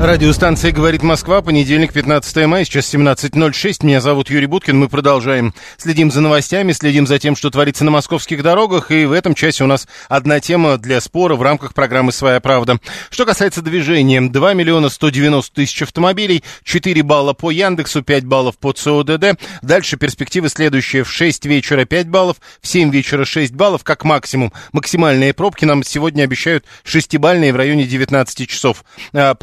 Радиостанция «Говорит Москва», понедельник, 15 мая, сейчас 17.06. Меня зовут Юрий Буткин. Мы продолжаем. Следим за новостями, следим за тем, что творится на московских дорогах. И в этом часе у нас одна тема для спора в рамках программы «Своя правда». Что касается движения, 2 миллиона 190 тысяч автомобилей, 4 балла по Яндексу, 5 баллов по ЦОДД. Дальше перспективы следующие. В 6 вечера 5 баллов, в 7 вечера 6 баллов, как максимум. Максимальные пробки нам сегодня обещают 6-бальные в районе 19 часов. А,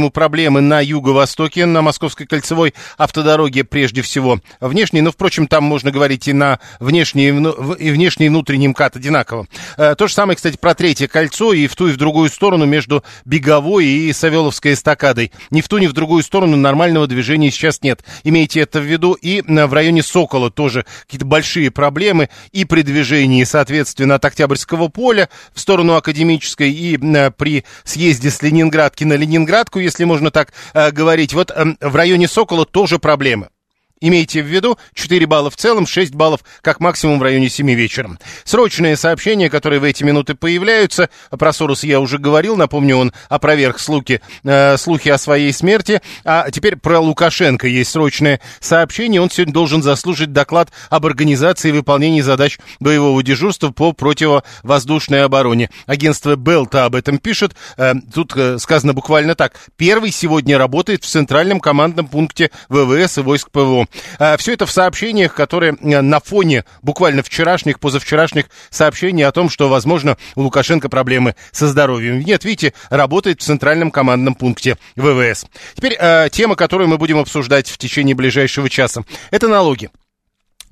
По-прежнему проблемы на юго-востоке, на Московской кольцевой автодороге прежде всего. Внешней, но, впрочем, там можно говорить и на внешний, и вну- и внешний, и внутренний МКАД одинаково. Э, То же самое, кстати, про третье кольцо и в ту, и в другую сторону между Беговой и Савеловской эстакадой. Ни в ту, ни в другую сторону нормального движения сейчас нет. Имейте это в виду. И э, в районе Сокола тоже какие-то большие проблемы и при движении, соответственно, от Октябрьского поля в сторону Академической и э, при съезде с Ленинградки на Ленинградку, если можно так э, говорить. Вот э, в районе Сокола тоже проблемы. Имейте в виду, 4 балла в целом, 6 баллов как максимум в районе 7 вечера. Срочные сообщения, которые в эти минуты появляются. Про Сороса я уже говорил, напомню, он опроверг слухи, э, слухи о своей смерти. А теперь про Лукашенко есть срочное сообщение. Он сегодня должен заслужить доклад об организации и выполнении задач боевого дежурства по противовоздушной обороне. Агентство Белта об этом пишет. Э, тут э, сказано буквально так. Первый сегодня работает в центральном командном пункте ВВС и войск ПВО. Все это в сообщениях, которые э, на фоне буквально вчерашних, позавчерашних сообщений о том, что, возможно, у Лукашенко проблемы со здоровьем. Нет, видите, работает в центральном командном пункте ВВС. Теперь э, тема, которую мы будем обсуждать в течение ближайшего часа. Это налоги.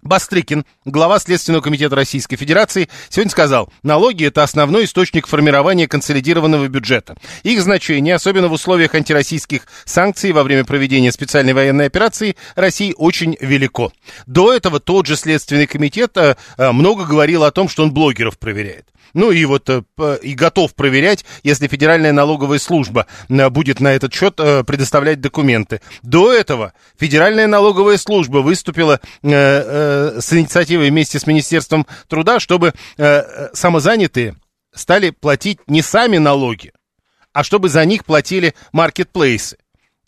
Бастрыкин, глава Следственного комитета Российской Федерации, сегодня сказал, налоги – это основной источник формирования консолидированного бюджета. Их значение, особенно в условиях антироссийских санкций во время проведения специальной военной операции России, очень велико. До этого тот же Следственный комитет э, э, много говорил о том, что он блогеров проверяет. Ну и вот э, и готов проверять, если Федеральная налоговая служба э, будет на этот счет э, предоставлять документы. До этого Федеральная налоговая служба выступила с инициативой вместе с Министерством труда, чтобы самозанятые стали платить не сами налоги, а чтобы за них платили маркетплейсы.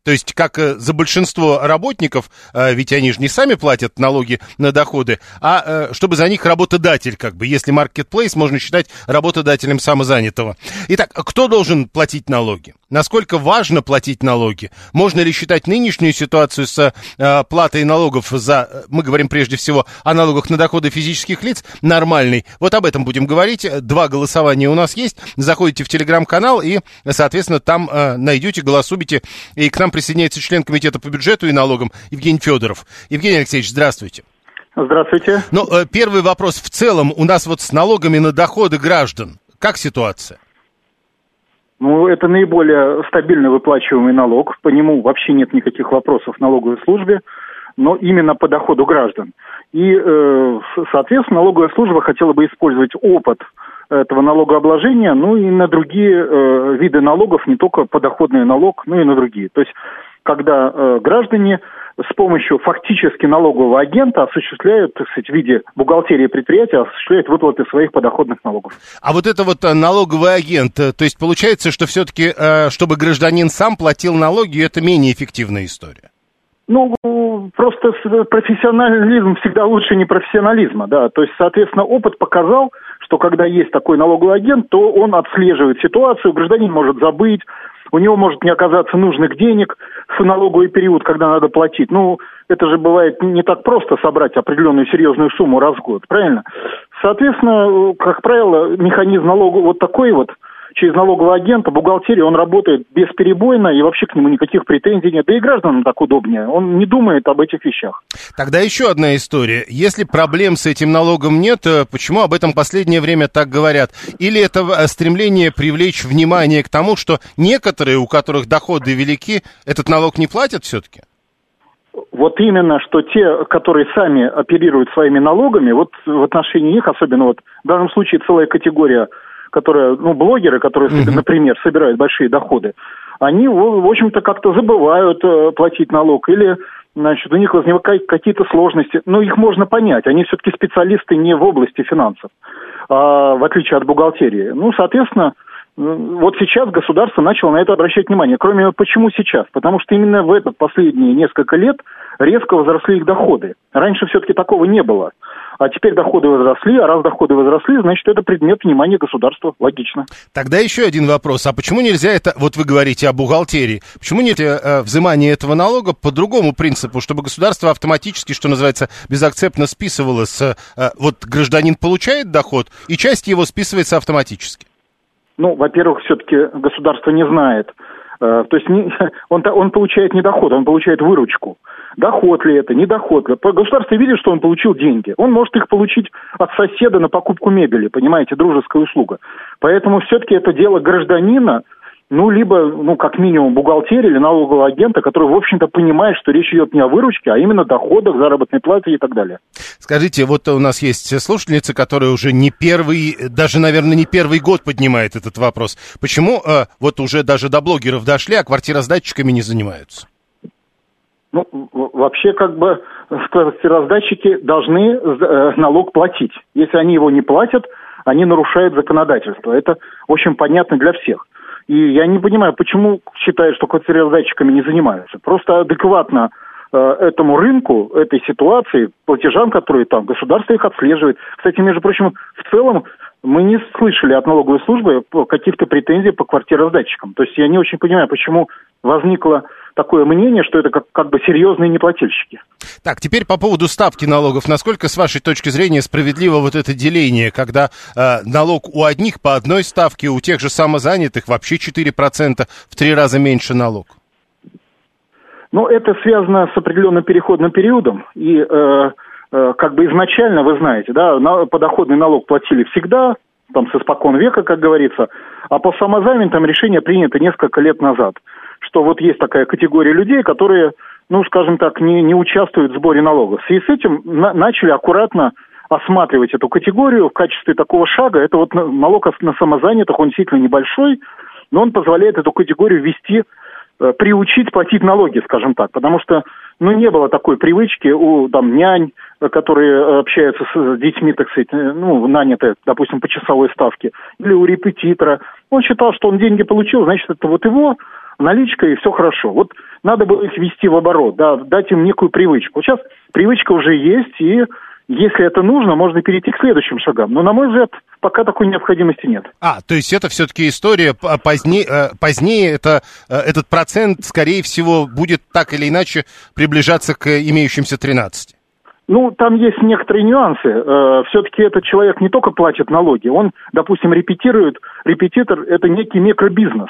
То есть, как э, за большинство работников, э, ведь они же не сами платят налоги на доходы, а э, чтобы за них работодатель, как бы, если маркетплейс можно считать работодателем самозанятого. Итак, кто должен платить налоги? Насколько важно платить налоги? Можно ли считать нынешнюю ситуацию с э, платой налогов за, э, мы говорим прежде всего о налогах на доходы физических лиц, нормальной? Вот об этом будем говорить. Два голосования у нас есть. Заходите в телеграм-канал и, соответственно, там э, найдете, голосуете. И к нам присоединяется член комитета по бюджету и налогам Евгений Федоров. Евгений Алексеевич, здравствуйте. Здравствуйте. Ну, э, первый вопрос. В целом у нас вот с налогами на доходы граждан. Как ситуация? Ну, это наиболее стабильно выплачиваемый налог. По нему вообще нет никаких вопросов в налоговой службе, но именно по доходу граждан. И, э, соответственно, налоговая служба хотела бы использовать опыт этого налогообложения, ну и на другие э, виды налогов, не только подоходный налог, но и на другие. То есть, когда э, граждане с помощью фактически налогового агента осуществляют, так сказать, в виде бухгалтерии предприятия, осуществляют выплаты своих подоходных налогов. А вот это вот э, налоговый агент, э, то есть получается, что все-таки, чтобы гражданин сам платил налоги, это менее эффективная история. Ну, просто профессионализм всегда лучше непрофессионализма, да. То есть, соответственно, опыт показал, что когда есть такой налоговый агент, то он отслеживает ситуацию, гражданин может забыть, у него может не оказаться нужных денег в налоговый период, когда надо платить. Ну, это же бывает не так просто собрать определенную серьезную сумму раз в год, правильно? Соответственно, э, как правило, механизм налога вот такой вот, через налогового агента, бухгалтерия, он работает бесперебойно, и вообще к нему никаких претензий нет. Да и гражданам так удобнее. Он не думает об этих вещах. Тогда еще одна история. Если проблем с этим налогом нет, э, почему об этом последнее время так говорят? Или это э, стремление привлечь внимание к тому, что некоторые, у которых доходы велики, этот налог не платят все-таки? Вот именно, что те, которые сами оперируют своими налогами, вот в отношении них, особенно вот в данном случае целая категория, которая, ну, блогеры, которые, uh-huh. например, собирают большие доходы, они, в общем-то, как-то забывают э, платить налог или значит, у них возникают какие-то сложности. Но их можно понять. Они все-таки специалисты не в области финансов, а, в отличие от бухгалтерии. Ну, соответственно, вот сейчас государство начало на это обращать внимание. Кроме почему сейчас? Потому что именно в этот последние несколько лет резко возросли их доходы. Раньше все-таки такого не было. А теперь доходы возросли, а раз доходы возросли, значит, это предмет внимания государства. Логично. Тогда еще один вопрос. А почему нельзя это, вот вы говорите о бухгалтерии, почему нет э, взимания этого налога по другому принципу, чтобы государство автоматически, что называется, безакцептно списывало с... Э, вот гражданин получает доход, и часть его списывается автоматически? Ну, во-первых, все-таки государство не знает. Э, то есть он, он получает не доход, он получает выручку. Доход ли это, не доход ли. Государство видит, что он получил деньги. Он может их получить от соседа на покупку мебели, понимаете, дружеская услуга. Поэтому все-таки это дело гражданина, ну, либо, ну, как минимум, бухгалтерия или налогового агента, который, в общем-то, понимает, что речь идет не о выручке, а именно доходах, заработной плате и так далее. Скажите, вот у нас есть слушательница, которая уже не первый, даже, наверное, не первый год поднимает этот вопрос. Почему э, вот уже даже до блогеров дошли, а квартиросдатчиками не занимаются? Ну, вообще, как бы, квартиросдатчики должны э, налог платить. Если они его не платят, они нарушают законодательство. Это, общем, понятно для всех. И я не понимаю, почему считают, что квартиросдатчиками не занимаются. Просто адекватно э, этому рынку, этой ситуации, платежам, которые там, государство их отслеживает. Кстати, между прочим, в целом мы не слышали от налоговой службы каких-то претензий по квартиросдатчикам. То есть я не очень понимаю, почему возникло такое мнение, что это как, как бы серьезные неплательщики. Так, теперь по поводу ставки налогов. Насколько, с вашей точки зрения, справедливо вот это деление, когда э, налог у одних по одной ставке, у тех же самозанятых вообще 4%, в три раза меньше налог? Ну, это связано с определенным переходным периодом. И э, э, как бы изначально, вы знаете, да, на, подоходный налог платили всегда, там, с испокон века, как говорится, а по самозанятым решение принято несколько лет назад что вот есть такая категория людей, которые, ну, скажем так, не, не участвуют в сборе налогов. В связи с этим на, начали аккуратно осматривать эту категорию в качестве такого шага. Это вот налог на самозанятых, он действительно небольшой, но он позволяет эту категорию ввести, э, приучить платить налоги, скажем так, потому что, ну, не было такой привычки у, там, нянь, которые общаются с детьми, так сказать, э, ну, нанятые, допустим, по часовой ставке, или у репетитора. Он считал, что он деньги получил, значит, это вот его, наличка и все хорошо. Вот надо было их ввести в оборот, да, дать им некую привычку. сейчас привычка уже есть, и если это нужно, можно перейти к следующим шагам. Но, на мой взгляд, пока такой необходимости нет. А, то есть это все-таки история позднее, э, позднее это, э, этот процент, скорее всего, будет так или иначе приближаться к имеющимся 13? Ну, там есть некоторые нюансы. Э, все-таки этот человек не только платит налоги, он, допустим, репетирует. Репетитор – это некий микробизнес.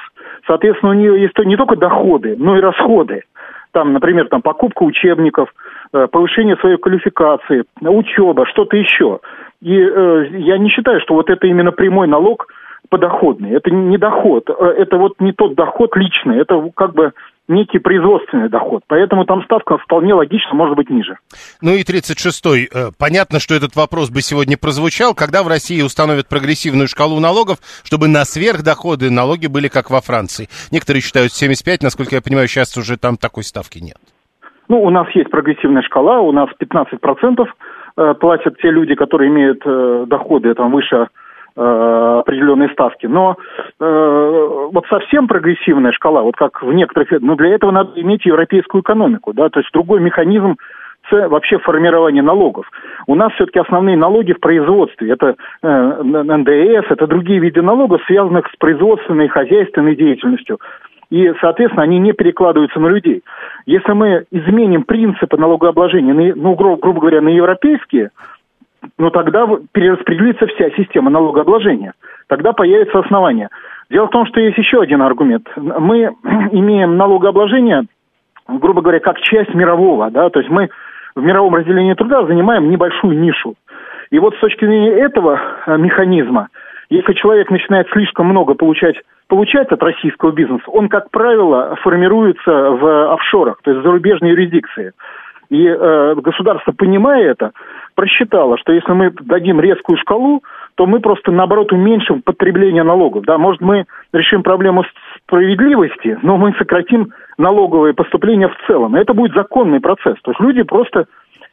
Соответственно, у нее есть не только доходы, но и расходы. Там, например, там, покупка учебников, э, повышение своей квалификации, учеба, что-то еще. И э, я не считаю, что вот это именно прямой налог подоходный. Это не доход, э, это вот не тот доход личный, это как бы некий производственный доход. Поэтому там ставка вполне логично может быть ниже. Ну и 36-й. Э, понятно, что этот вопрос бы сегодня прозвучал. Когда в России установят прогрессивную шкалу налогов, чтобы на сверхдоходы налоги были как во Франции? Некоторые считают 75, насколько я понимаю, сейчас уже там такой ставки нет. Ну, у нас есть прогрессивная шкала, у нас 15% э, платят те люди, которые имеют э, доходы там выше определенные ставки. Но э, вот совсем прогрессивная шкала, вот как в некоторых, ну для этого надо иметь европейскую экономику, да, то есть другой механизм вообще формирования налогов. У нас все-таки основные налоги в производстве. Это э, НДС, это другие виды налогов, связанных с производственной и хозяйственной деятельностью. И, соответственно, они не перекладываются на людей. Если мы изменим принципы налогообложения, ну, грубо говоря, на европейские, но тогда перераспределится вся система налогообложения. Тогда появится основание. Дело в том, что есть еще один аргумент. Мы имеем налогообложение, грубо говоря, как часть мирового, да, то есть мы в мировом разделении труда занимаем небольшую нишу. И вот с точки зрения этого э, механизма, если человек начинает слишком много получать, получать от российского бизнеса, он, как правило, формируется в офшорах, то есть в зарубежной юрисдикции. И э, государство, понимая это, просчитало, что если мы дадим резкую шкалу, то мы просто, наоборот, уменьшим потребление налогов. Да, может, мы решим проблему справедливости, но мы сократим налоговые поступления в целом. И это будет законный процесс. То есть люди просто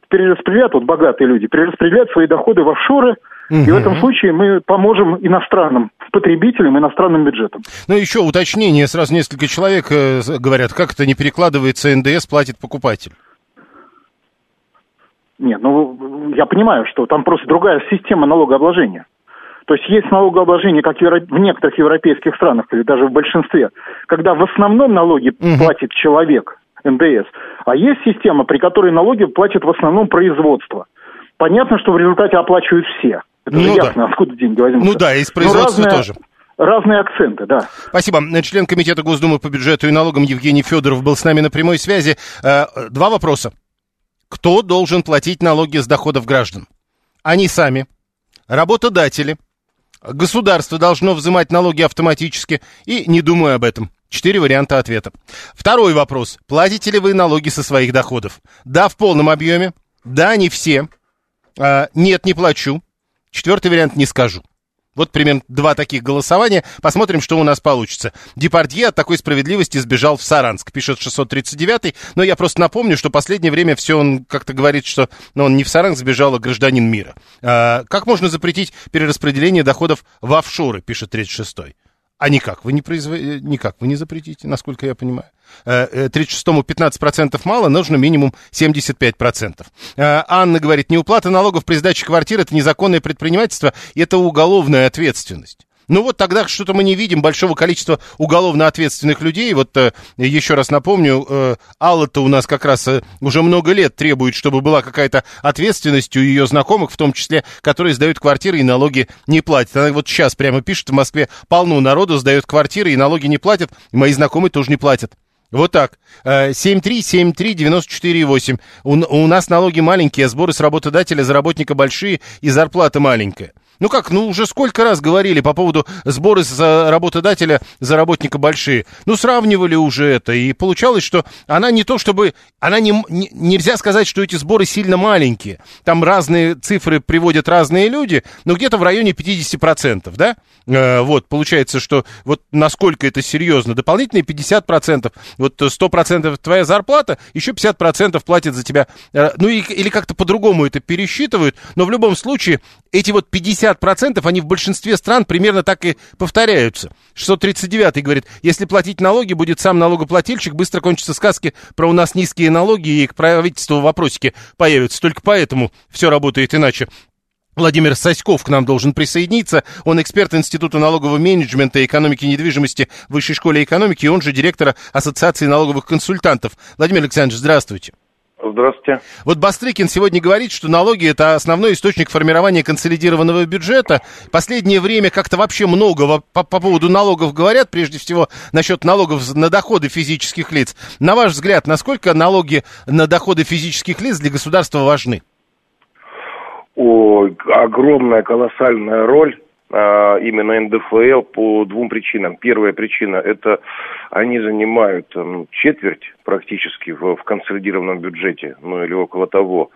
перераспределяют, вот богатые люди, перераспределяют свои доходы в офшоры, Угу. И в этом случае мы поможем иностранным потребителям, иностранным бюджетам. Ну, еще уточнение. Сразу несколько человек э, говорят, как это не перекладывается, НДС платит покупатель. Нет, ну, я понимаю, что там просто другая система налогообложения. То есть есть налогообложение, как в некоторых европейских странах, или даже в большинстве, когда в основном налоги угу. платит человек, НДС, а есть система, при которой налоги платят в основном производство. Понятно, что в результате оплачивают все. Это ну, же ясно, да. откуда деньги возьмутся. Ну да, из производства разные, тоже. Разные акценты, да. Спасибо. Член Комитета Госдумы по бюджету и налогам Евгений Федоров был с нами на прямой связи. Э, два вопроса. Кто должен платить налоги с доходов граждан? Они сами, работодатели, Государство должно взимать налоги автоматически и не думаю об этом. Четыре варианта ответа. Второй вопрос. Платите ли вы налоги со своих доходов? Да, в полном объеме. Да, не все. А, нет, не плачу. Четвертый вариант не скажу. Вот примерно два таких голосования. Посмотрим, что у нас получится. Депардье от такой справедливости сбежал в Саранск, пишет 639-й. Но я просто напомню, что последнее время все он как-то говорит, что ну, он не в Саранск сбежал, а гражданин мира. А, как можно запретить перераспределение доходов в офшоры, пишет 36-й. А никак вы не произв... Э, никак вы не запретите, насколько я понимаю. 36-му э, 15% мало, нужно минимум 75%. Э, Анна говорит, неуплата налогов при сдаче квартиры – это незаконное предпринимательство, это уголовная ответственность. Ну вот тогда что-то мы не видим большого количества уголовно ответственных людей. Вот э, еще раз напомню, э, Алла-то у нас как раз э, уже много лет требует, чтобы была какая-то ответственность у ее знакомых, в том числе, которые сдают квартиры и налоги не платят. Она вот сейчас прямо пишет, в Москве полно народу сдает квартиры и налоги не платят, и мои знакомые тоже не платят. Вот так. 7373948. У, у нас налоги маленькие, а сборы с работодателя за работника большие и зарплата маленькая. Ну как, ну уже сколько раз говорили по поводу сборы за работодателя, за работника большие. Ну сравнивали уже это, и получалось, что она не то чтобы... Она не, не, нельзя сказать, что эти сборы сильно маленькие. Там разные цифры приводят разные люди, но где-то в районе 50%, да? Э, вот, получается, что вот насколько это серьезно. Дополнительные 50%. Вот 100% твоя зарплата, еще 50% платят за тебя. Э, ну и, или как-то по-другому это пересчитывают, но в любом случае эти вот 50% они в большинстве стран примерно так и повторяются. 639 говорит, если платить налоги будет сам налогоплательщик, быстро кончатся сказки про у нас низкие налоги и к правительству вопросики появятся. Только поэтому все работает иначе. Владимир Соськов к нам должен присоединиться. Он эксперт Института налогового менеджмента и экономики недвижимости Высшей школы экономики, и он же директор Ассоциации налоговых консультантов. Владимир Александрович, здравствуйте. Здравствуйте. Вот Бастрыкин сегодня говорит, что налоги это основной источник формирования консолидированного бюджета. Последнее время как-то вообще много по, по поводу налогов говорят, прежде всего насчет налогов на доходы физических лиц. На ваш взгляд, насколько налоги на доходы физических лиц для государства важны? О, огромная, колоссальная роль а, именно НДФЛ по двум причинам. Первая причина – это они занимают четверть практически в, в консолидированном бюджете, ну или около того.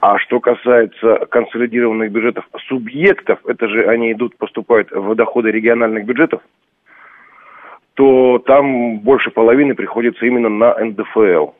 А что касается консолидированных бюджетов субъектов, это же они идут, поступают в доходы региональных бюджетов, то там больше половины приходится именно на НДФЛ.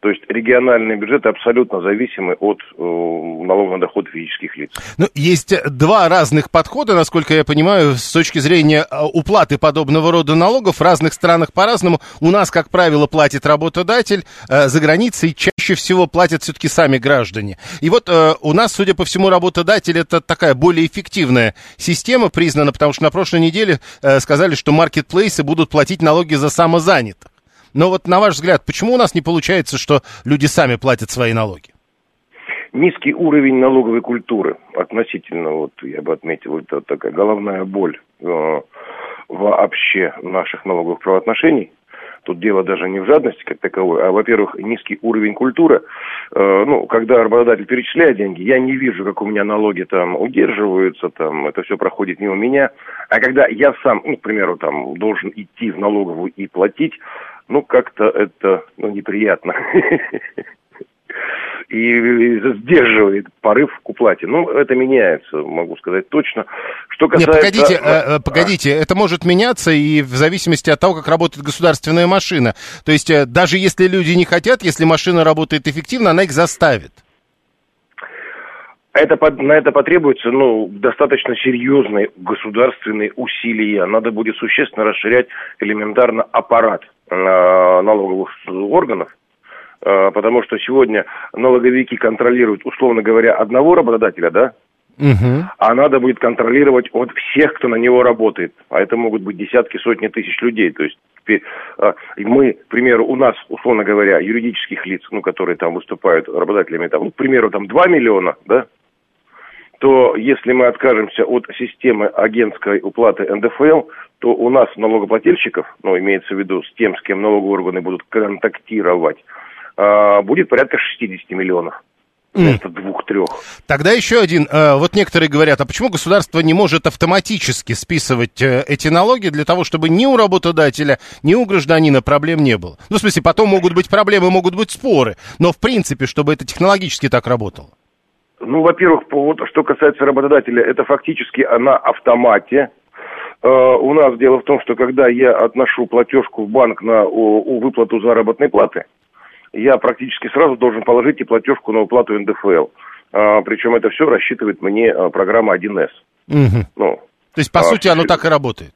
То есть региональные бюджеты абсолютно зависимы от э, налога на доход физических лиц. Ну, есть два разных подхода, насколько я понимаю, с точки зрения э, уплаты подобного рода налогов. В разных странах по-разному. У нас, как правило, платит работодатель, э, за границей чаще всего платят все-таки сами граждане. И вот э, у нас, судя по всему, работодатель это такая более эффективная система признана, потому что на прошлой неделе э, сказали, что маркетплейсы будут платить налоги за самозанятых. Но вот на ваш взгляд, почему у нас не получается, что люди сами платят свои налоги? Низкий уровень налоговой культуры относительно, вот я бы отметил, это такая головная боль. Э, вообще наших налоговых правоотношений. Тут дело даже не в жадности как таковой, а, во-первых, низкий уровень культуры. Э, ну, когда работодатель перечисляет деньги, я не вижу, как у меня налоги там удерживаются, там это все проходит мимо меня. А когда я сам, ну, к примеру, там должен идти в налоговую и платить, ну, как-то это ну, неприятно. и сдерживает порыв к уплате. Ну, это меняется, могу сказать точно. Что касается... Нет, погодите, э, э, погодите, это может меняться и в зависимости от того, как работает государственная машина. То есть э, даже если люди не хотят, если машина работает эффективно, она их заставит. Это, на это потребуется ну, достаточно серьезные государственные усилия. Надо будет существенно расширять элементарно аппарат налоговых органов Э, потому что сегодня налоговики контролируют, условно говоря, одного работодателя, да, Угу. А надо будет контролировать от всех, кто на него работает. А это могут быть десятки, сотни тысяч людей. То есть теперь, э, мы, к примеру, у нас, условно говоря, юридических лиц, ну, которые там выступают работодателями, там, ну, к примеру, там 2 миллиона, да, то если мы откажемся от системы агентской уплаты НДФЛ, то у нас налогоплательщиков, ну, имеется в виду с тем, с кем налоговые органы будут контактировать, а, будет порядка 60 миллионов. Mm. двух-трех. Тогда еще один. Э, вот некоторые говорят, а почему государство не может автоматически списывать э, эти налоги для того, чтобы ни у работодателя, ни у гражданина проблем не было? Ну, в смысле, потом могут быть проблемы, могут быть споры, но в принципе, чтобы это технологически так работало. Ну, во-первых, вот, что касается работодателя, это фактически на автомате. Uh, у нас дело в том, что когда я отношу платежку в банк на у, у выплату заработной платы, я практически сразу должен положить и платежку на уплату НДФЛ. А, причем это все рассчитывает мне а, программа 1С. Угу. Ну, То есть, по а, сути, оно так и работает?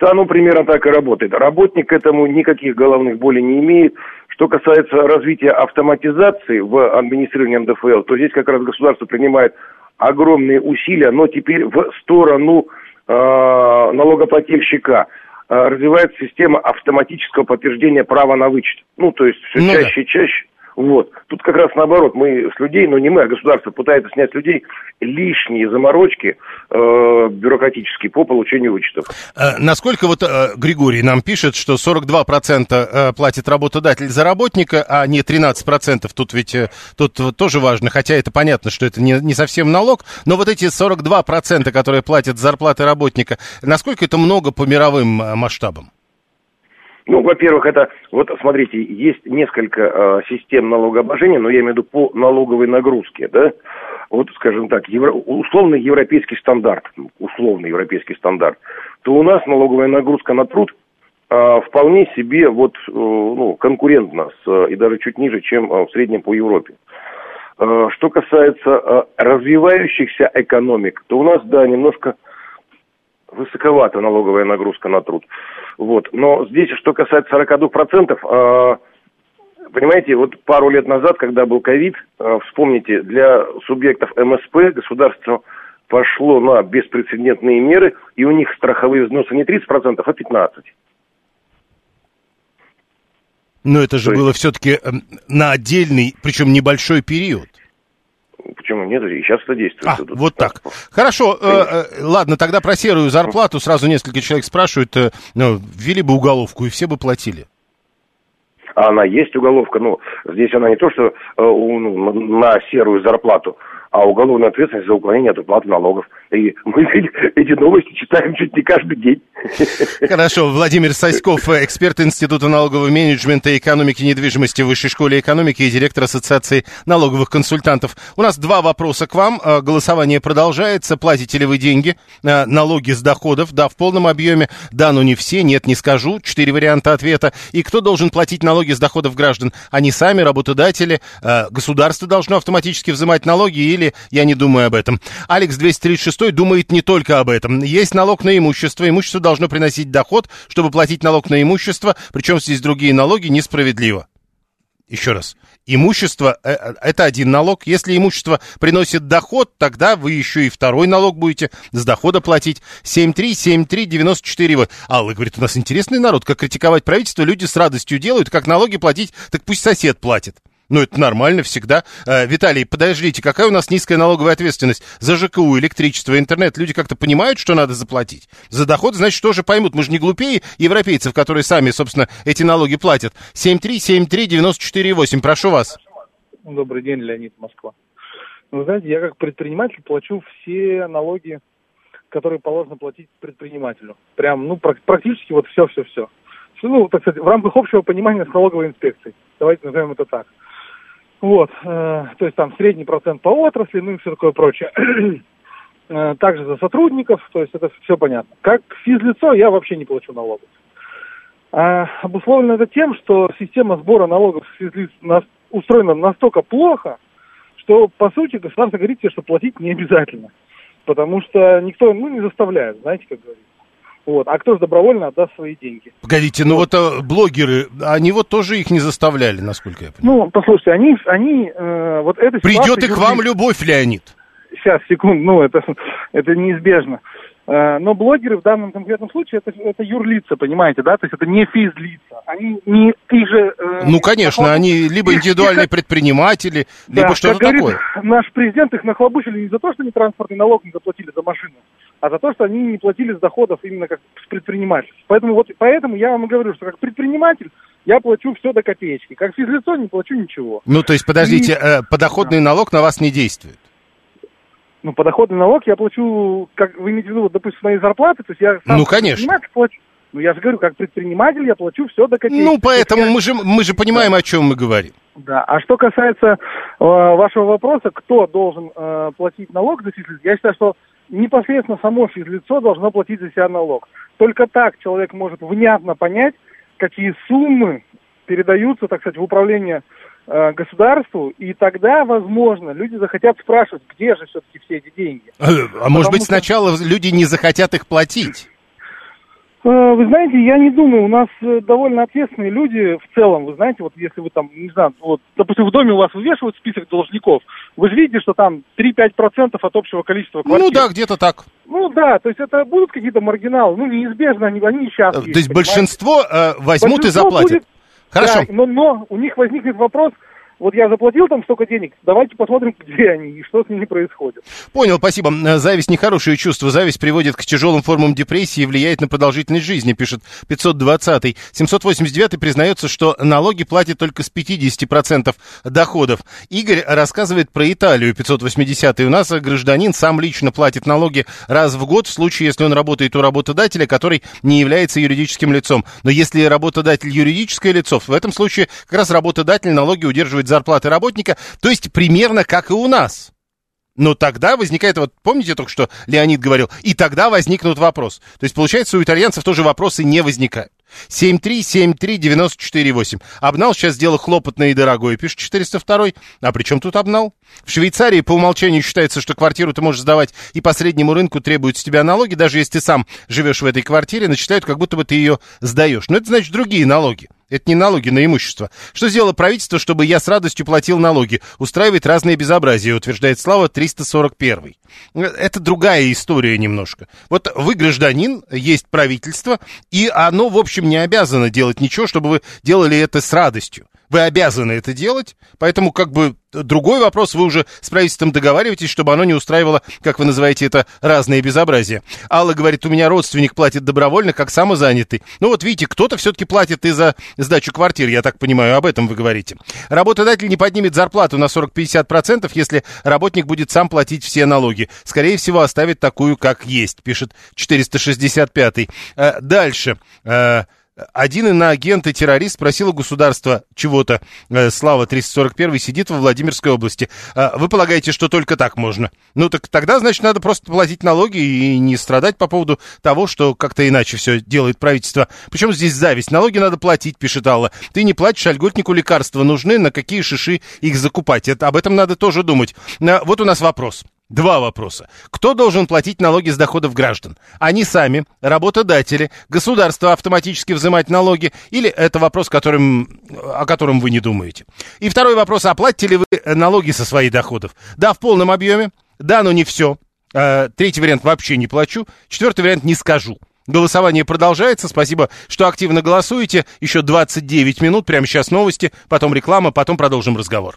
Да, ну, примерно так и работает. Работник к этому никаких головных болей не имеет. Что касается развития автоматизации в администрировании НДФЛ, то здесь как раз государство принимает огромные усилия, но теперь в сторону э, налогоплательщика. Э, развивается система автоматического подтверждения права на вычет. Ну, то есть все ну, чаще да. и чаще вот. Тут как раз наоборот, мы с людей, но не мы, а государство пытается снять с людей лишние заморочки э, бюрократические по получению вычетов. Э, насколько вот э, Григорий нам пишет, что 42% э, платит работодатель за работника, а не 13%. Тут ведь э, тут тоже важно, хотя это понятно, что это не, не совсем налог, но вот эти 42%, которые платят зарплаты работника, насколько это много по мировым масштабам? Ну, во-первых, это, вот смотрите, есть несколько э, систем налогообложения, но я имею в виду по налоговой нагрузке, да, вот, скажем так, евро, условный европейский стандарт, условный европейский стандарт, то у нас налоговая нагрузка на труд э, вполне себе вот, э, ну, конкурентна с, и даже чуть ниже, чем э, в среднем по Европе. Э, что касается э, развивающихся экономик, то у нас, да, немножко высоковата налоговая нагрузка на труд. Вот. Но здесь, что касается 42%, э, понимаете, вот пару лет назад, когда был ковид, э, вспомните, для субъектов МСП государство пошло на беспрецедентные меры, и у них страховые взносы не 30%, а 15%. Но это же То было все-таки эм, на отдельный, причем небольшой период. Почему нет? И сейчас это действует. А, вот так. Хорошо, э, э, ладно, тогда про серую зарплату сразу несколько человек спрашивают, э, ну, ввели бы уголовку, и все бы платили. А она есть уголовка, но здесь она не то, что э, ну, на серую зарплату, а уголовная ответственность за уклонение от уплаты налогов. И мы эти новости читаем чуть не каждый день. Хорошо. Владимир Саськов, эксперт Института налогового менеджмента и экономики недвижимости в Высшей школе экономики и директор Ассоциации налоговых консультантов. У нас два вопроса к вам. А, голосование продолжается. Платите ли вы деньги? А, налоги с доходов? Да, в полном объеме. Да, но не все. Нет, не скажу. Четыре варианта ответа. И кто должен платить налоги с доходов граждан? Они сами, работодатели? А, государство должно автоматически взимать налоги или или я не думаю об этом. Алекс 236 думает не только об этом. Есть налог на имущество. Имущество должно приносить доход, чтобы платить налог на имущество, причем здесь другие налоги несправедливо. Еще раз. Имущество э, – это один налог. Если имущество приносит доход, тогда вы еще и второй налог будете с дохода платить. 7373948. Алла говорит, у нас интересный народ. Как критиковать правительство, люди с радостью делают. Как налоги платить, так пусть сосед платит. Ну, это нормально всегда. Э, Виталий, подождите, какая у нас низкая налоговая ответственность за ЖКУ, электричество, интернет? Люди как-то понимают, что надо заплатить? За доход, значит, тоже поймут. Мы же не глупее европейцев, которые сами, собственно, эти налоги платят. 7373948, прошу вас. Добрый день, Леонид, Москва. Вы знаете, я как предприниматель плачу все налоги, которые положено платить предпринимателю. Прям, ну, практически вот все-все-все. Ну, так сказать, в рамках общего понимания с налоговой инспекцией. Давайте назовем это так. Вот, э, то есть там средний процент по отрасли, ну и все такое прочее. э, также за сотрудников, то есть это все понятно. Как физлицо я вообще не плачу налогов. А, обусловлено это тем, что система сбора налогов физлиц на, устроена настолько плохо, что, по сути, государство говорит тебе, что платить не обязательно. Потому что никто, ну, не заставляет, знаете, как говорится. Вот. А кто же добровольно отдаст свои деньги? Погодите, ну вот, вот а, блогеры, они вот тоже их не заставляли, насколько я понимаю. Ну, послушайте, они, они э, вот это... Придет и к вам любовь, Леонид. Сейчас, секунду, ну, это, это неизбежно. Э, но блогеры в данном конкретном случае это, это юрлица, понимаете, да? То есть это не физлица. Они не их же... Э, ну, конечно, нахлоб... они либо индивидуальные их, предприниматели, да, либо что-то такое. наш президент их нахлобучили не за то, что они транспортный налог не заплатили за машину, а за то, что они не платили с доходов именно как с предпринимательств. Поэтому вот поэтому я вам и говорю, что как предприниматель я плачу все до копеечки. Как физлицо не плачу ничего. Ну, то есть, подождите, и... э, подоходный да. налог на вас не действует? Ну, подоходный налог я плачу, как вы имеете в виду, вот, допустим, с моей зарплаты, то есть я сам ну, конечно. плачу. Ну, я же говорю, как предприниматель я плачу все до копейки. Ну, поэтому я... мы, же, мы же понимаем, да. о чем мы говорим. Да, а что касается э, вашего вопроса, кто должен э, платить налог за физлицо, я считаю, что непосредственно само физлицо должно платить за себя налог. Только так человек может внятно понять, какие суммы передаются, так сказать, в управление государству, и тогда, возможно, люди захотят спрашивать, где же все-таки все эти деньги. А, а может быть, что... сначала люди не захотят их платить? Э, вы знаете, я не думаю, у нас э, довольно ответственные люди в целом, вы знаете, вот если вы там, не знаю, вот, допустим, в доме у вас вывешивают список должников, вы же видите, что там 3-5% от общего количества квартир. Ну да, где-то так. Ну да, то есть это будут какие-то маргиналы, ну неизбежно, они, они сейчас То есть, есть большинство э, возьмут большинство и заплатят? Будет Хорошо. Да, но, но у них возникнет вопрос, вот я заплатил там столько денег, давайте посмотрим, где они и что с ними происходит. Понял, спасибо. Зависть нехорошее чувство. Зависть приводит к тяжелым формам депрессии и влияет на продолжительность жизни, пишет 520-й. 789-й признается, что налоги платят только с 50% доходов. Игорь рассказывает про Италию, 580-й. У нас гражданин сам лично платит налоги раз в год, в случае, если он работает у работодателя, который не является юридическим лицом. Но если работодатель юридическое лицо, в этом случае как раз работодатель налоги удерживает удерживать зарплаты работника, то есть примерно как и у нас. Но тогда возникает, вот помните только что Леонид говорил, и тогда возникнут вопросы. То есть, получается, у итальянцев тоже вопросы не возникают. 7373948. Обнал сейчас дело хлопотное и дорогое, пишет 402. А при чем тут обнал? В Швейцарии по умолчанию считается, что квартиру ты можешь сдавать и по среднему рынку требуют с тебя налоги, даже если ты сам живешь в этой квартире, начисляют, как будто бы ты ее сдаешь. Но это значит другие налоги. Это не налоги на имущество. Что сделало правительство, чтобы я с радостью платил налоги? Устраивает разные безобразия, утверждает Слава 341. Это другая история немножко. Вот вы гражданин, есть правительство, и оно, в общем, не обязано делать ничего, чтобы вы делали это с радостью. Вы обязаны это делать, поэтому как бы другой вопрос, вы уже с правительством договариваетесь, чтобы оно не устраивало, как вы называете это, разные безобразия. Алла говорит, у меня родственник платит добровольно, как самозанятый. Ну вот видите, кто-то все-таки платит и за сдачу квартир, я так понимаю, об этом вы говорите. Работодатель не поднимет зарплату на 40-50%, если работник будет сам платить все налоги. Скорее всего, оставит такую, как есть, пишет 465-й. Э, дальше. Один иноагент и террорист спросил у государства чего-то. Э, Слава 341 сидит во Владимирской области. Э, вы полагаете, что только так можно? Ну так тогда, значит, надо просто платить налоги и не страдать по поводу того, что как-то иначе все делает правительство. Причем здесь зависть? Налоги надо платить, пишет Алла. Ты не платишь, а льготнику лекарства нужны, на какие шиши их закупать? Это, об этом надо тоже думать. Э, вот у нас вопрос. Два вопроса. Кто должен платить налоги с доходов граждан? Они сами, работодатели, государство автоматически взимать налоги? Или это вопрос, которым, о котором вы не думаете? И второй вопрос. Оплатите ли вы налоги со своих доходов? Да, в полном объеме. Да, но не все. А, третий вариант вообще не плачу. Четвертый вариант не скажу. Голосование продолжается. Спасибо, что активно голосуете. Еще 29 минут. Прямо сейчас новости, потом реклама, потом продолжим разговор.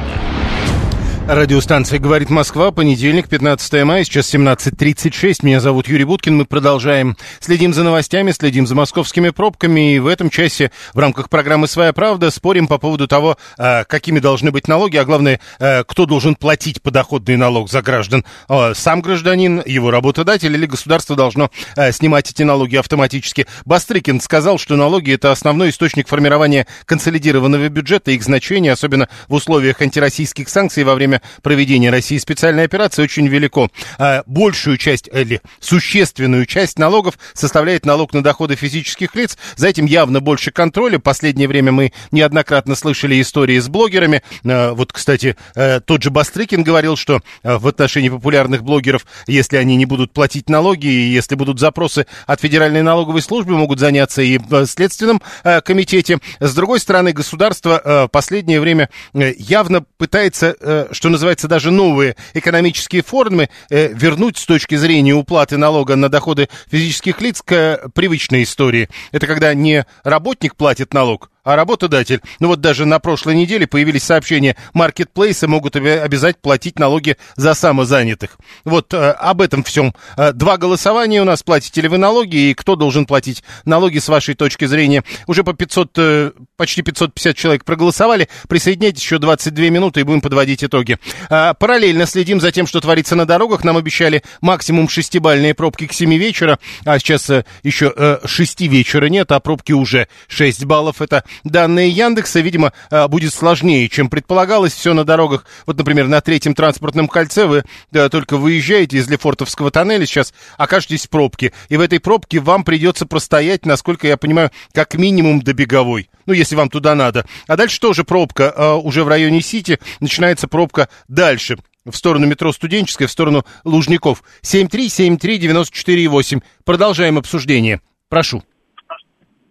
Радиостанция «Говорит Москва», понедельник, 15 мая, сейчас 17.36. Меня зовут Юрий Буткин, мы продолжаем. Следим за новостями, следим за московскими пробками, и в этом часе в рамках программы «Своя правда» спорим по поводу того, а, какими должны быть налоги, а главное, а, кто должен платить подоходный налог за граждан. А, сам гражданин, его работодатель или государство должно снимать эти налоги автоматически. Бастрыкин сказал, что налоги – это основной источник формирования консолидированного бюджета, их значение, особенно в условиях антироссийских санкций во время проведения России специальной операции очень велико. А большую часть или существенную часть налогов составляет налог на доходы физических лиц. За этим явно больше контроля. Последнее время мы неоднократно слышали истории с блогерами. А, вот, кстати, э, тот же Бастрыкин говорил, что э, в отношении популярных блогеров, если они не будут платить налоги, и если будут запросы от Федеральной налоговой службы, могут заняться и э, комитете. С другой стороны, государство последнее время явно пытается, что называется, даже новые экономические формы э, вернуть с точки зрения уплаты налога на доходы физических лиц к привычной истории. Это когда не работник платит налог, а работодатель. Ну вот даже на прошлой неделе появились сообщения, маркетплейсы могут обязать платить налоги за самозанятых. Вот э, об этом всем. Э, два голосования у нас, платите ли вы налоги и кто должен платить налоги с вашей точки зрения. Уже по 500, э, почти 550 человек проголосовали. Присоединяйтесь, еще 22 минуты и будем подводить итоги. Э, параллельно следим за тем, что творится на дорогах. Нам обещали максимум шестибальные пробки к 7 вечера, а сейчас э, еще э, 6 вечера нет, а пробки уже 6 баллов. Это данные Яндекса. Видимо, э, будет сложнее, чем предполагалось. Все на дорогах, вот, например, на третьем транспортном кольце вы да, только выезжаете из Лефортовского тоннеля, сейчас окажетесь в пробке. И в этой пробке вам придется простоять, насколько я понимаю, как минимум до беговой. Ну, если вам туда надо. А дальше тоже пробка. Э, уже в районе Сити начинается пробка дальше в сторону метро Студенческая, в сторону Лужников. 7373948. Продолжаем обсуждение. Прошу.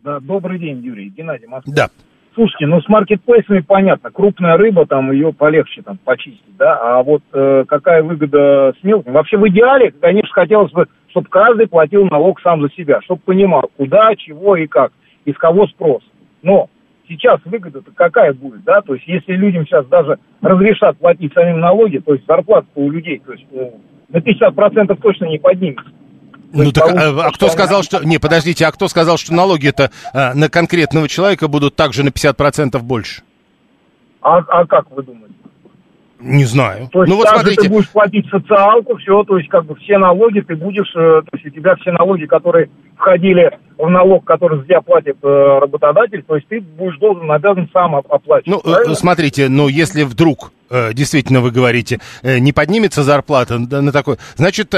Да, добрый день, Юрий. Геннадий, Москва. Да. Слушайте, ну с маркетплейсами понятно. Крупная рыба, там ее полегче там почистить, да. А вот э, какая выгода с мелким? Вообще в идеале, конечно, хотелось бы, чтобы каждый платил налог сам за себя, чтобы понимал, куда, чего и как, из кого спрос. Но сейчас выгода-то какая будет, да? То есть если людям сейчас даже разрешат платить самим налоги, то есть зарплата у людей, то есть ну, на 50% точно не поднимется. Ну так, а, а кто сказал, что... Не, подождите, а кто сказал, что налоги это а, на конкретного человека будут также на 50% больше? А, а как вы думаете? Не знаю. То есть ну вот смотрите. ты будешь платить социалку, все, то есть как бы все налоги ты будешь, э, то есть у тебя все налоги, которые входили в налог, который за тебя платит э, работодатель, то есть ты будешь должен, обязан сам оплачивать. Ну, э, правильно? смотрите, ну если вдруг действительно вы говорите, не поднимется зарплата на такой, значит,